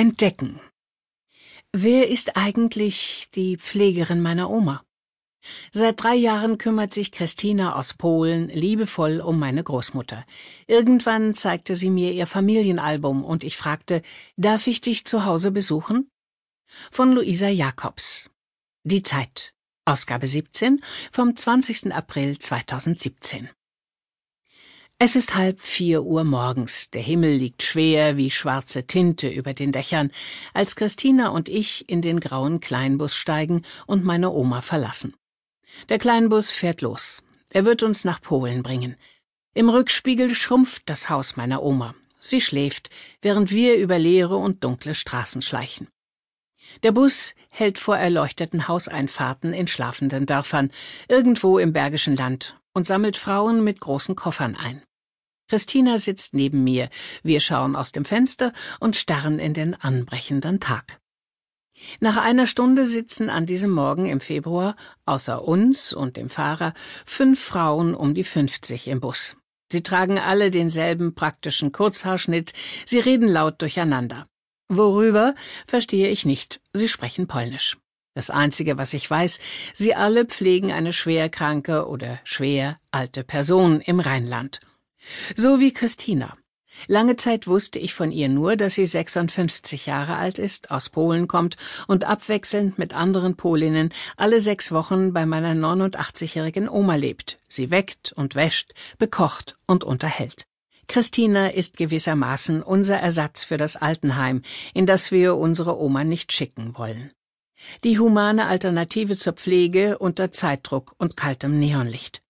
Entdecken. Wer ist eigentlich die Pflegerin meiner Oma? Seit drei Jahren kümmert sich Christina aus Polen liebevoll um meine Großmutter. Irgendwann zeigte sie mir ihr Familienalbum und ich fragte, darf ich dich zu Hause besuchen? Von Luisa Jacobs. Die Zeit. Ausgabe 17 vom 20. April 2017. Es ist halb vier Uhr morgens, der Himmel liegt schwer wie schwarze Tinte über den Dächern, als Christina und ich in den grauen Kleinbus steigen und meine Oma verlassen. Der Kleinbus fährt los. Er wird uns nach Polen bringen. Im Rückspiegel schrumpft das Haus meiner Oma. Sie schläft, während wir über leere und dunkle Straßen schleichen. Der Bus hält vor erleuchteten Hauseinfahrten in schlafenden Dörfern, irgendwo im Bergischen Land, und sammelt Frauen mit großen Koffern ein. Christina sitzt neben mir, wir schauen aus dem Fenster und starren in den anbrechenden Tag. Nach einer Stunde sitzen an diesem Morgen im Februar, außer uns und dem Fahrer, fünf Frauen um die fünfzig im Bus. Sie tragen alle denselben praktischen Kurzhaarschnitt, sie reden laut durcheinander. Worüber, verstehe ich nicht, sie sprechen Polnisch. Das Einzige, was ich weiß, sie alle pflegen eine schwerkranke oder schwer alte Person im Rheinland. So wie Christina. Lange Zeit wusste ich von ihr nur, dass sie 56 Jahre alt ist, aus Polen kommt und abwechselnd mit anderen Polinnen alle sechs Wochen bei meiner 89-jährigen Oma lebt, sie weckt und wäscht, bekocht und unterhält. Christina ist gewissermaßen unser Ersatz für das Altenheim, in das wir unsere Oma nicht schicken wollen. Die humane Alternative zur Pflege unter Zeitdruck und kaltem Neonlicht.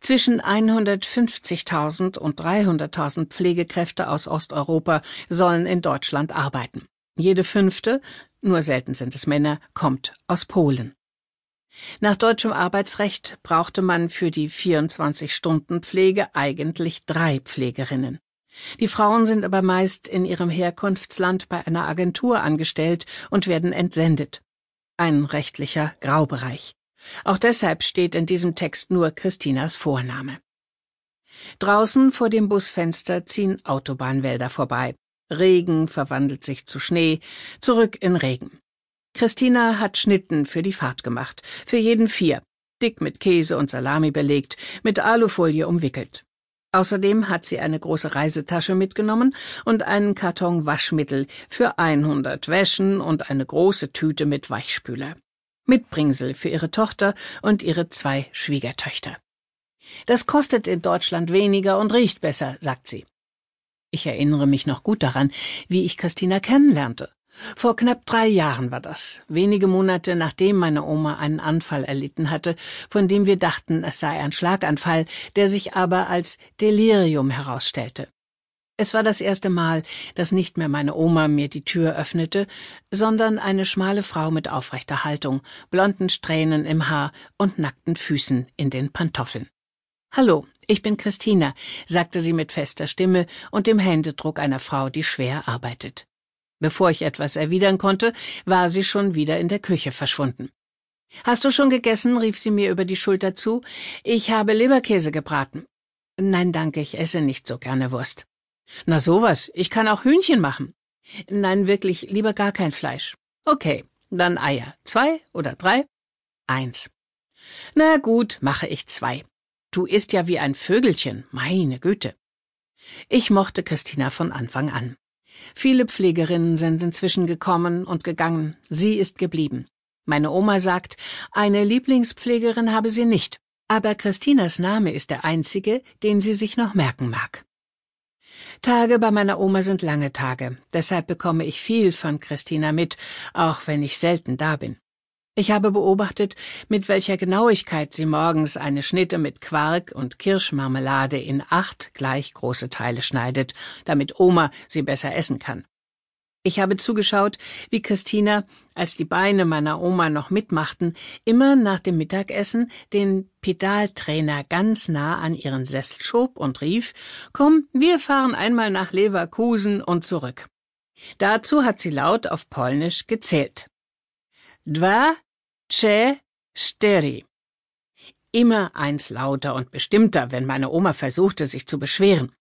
Zwischen 150.000 und 300.000 Pflegekräfte aus Osteuropa sollen in Deutschland arbeiten. Jede fünfte, nur selten sind es Männer, kommt aus Polen. Nach deutschem Arbeitsrecht brauchte man für die 24-Stunden-Pflege eigentlich drei Pflegerinnen. Die Frauen sind aber meist in ihrem Herkunftsland bei einer Agentur angestellt und werden entsendet. Ein rechtlicher Graubereich. Auch deshalb steht in diesem Text nur Christinas Vorname. Draußen vor dem Busfenster ziehen Autobahnwälder vorbei. Regen verwandelt sich zu Schnee, zurück in Regen. Christina hat Schnitten für die Fahrt gemacht, für jeden vier, dick mit Käse und Salami belegt, mit Alufolie umwickelt. Außerdem hat sie eine große Reisetasche mitgenommen und einen Karton Waschmittel für 100 Wäschen und eine große Tüte mit Weichspüler. Mitbringsel für ihre Tochter und ihre zwei Schwiegertöchter. Das kostet in Deutschland weniger und riecht besser, sagt sie. Ich erinnere mich noch gut daran, wie ich Christina kennenlernte. Vor knapp drei Jahren war das, wenige Monate nachdem meine Oma einen Anfall erlitten hatte, von dem wir dachten, es sei ein Schlaganfall, der sich aber als Delirium herausstellte. Es war das erste Mal, dass nicht mehr meine Oma mir die Tür öffnete, sondern eine schmale Frau mit aufrechter Haltung, blonden Strähnen im Haar und nackten Füßen in den Pantoffeln. Hallo, ich bin Christina, sagte sie mit fester Stimme und dem Händedruck einer Frau, die schwer arbeitet. Bevor ich etwas erwidern konnte, war sie schon wieder in der Küche verschwunden. Hast du schon gegessen? rief sie mir über die Schulter zu. Ich habe Leberkäse gebraten. Nein, danke, ich esse nicht so gerne Wurst. Na sowas, ich kann auch Hühnchen machen. Nein, wirklich, lieber gar kein Fleisch. Okay, dann Eier. Zwei oder drei? Eins. Na gut, mache ich zwei. Du isst ja wie ein Vögelchen, meine Güte. Ich mochte Christina von Anfang an. Viele Pflegerinnen sind inzwischen gekommen und gegangen, sie ist geblieben. Meine Oma sagt, eine Lieblingspflegerin habe sie nicht, aber Christinas Name ist der einzige, den sie sich noch merken mag. Tage bei meiner Oma sind lange Tage, deshalb bekomme ich viel von Christina mit, auch wenn ich selten da bin. Ich habe beobachtet, mit welcher Genauigkeit sie morgens eine Schnitte mit Quark und Kirschmarmelade in acht gleich große Teile schneidet, damit Oma sie besser essen kann. Ich habe zugeschaut, wie Christina, als die Beine meiner Oma noch mitmachten, immer nach dem Mittagessen den Pedaltrainer ganz nah an ihren Sessel schob und rief, Komm, wir fahren einmal nach Leverkusen und zurück. Dazu hat sie laut auf Polnisch gezählt. Dwa, tse, steri. Immer eins lauter und bestimmter, wenn meine Oma versuchte, sich zu beschweren.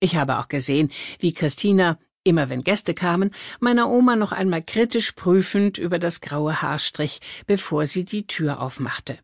Ich habe auch gesehen, wie Christina immer wenn Gäste kamen, meiner Oma noch einmal kritisch prüfend über das graue Haar strich, bevor sie die Tür aufmachte.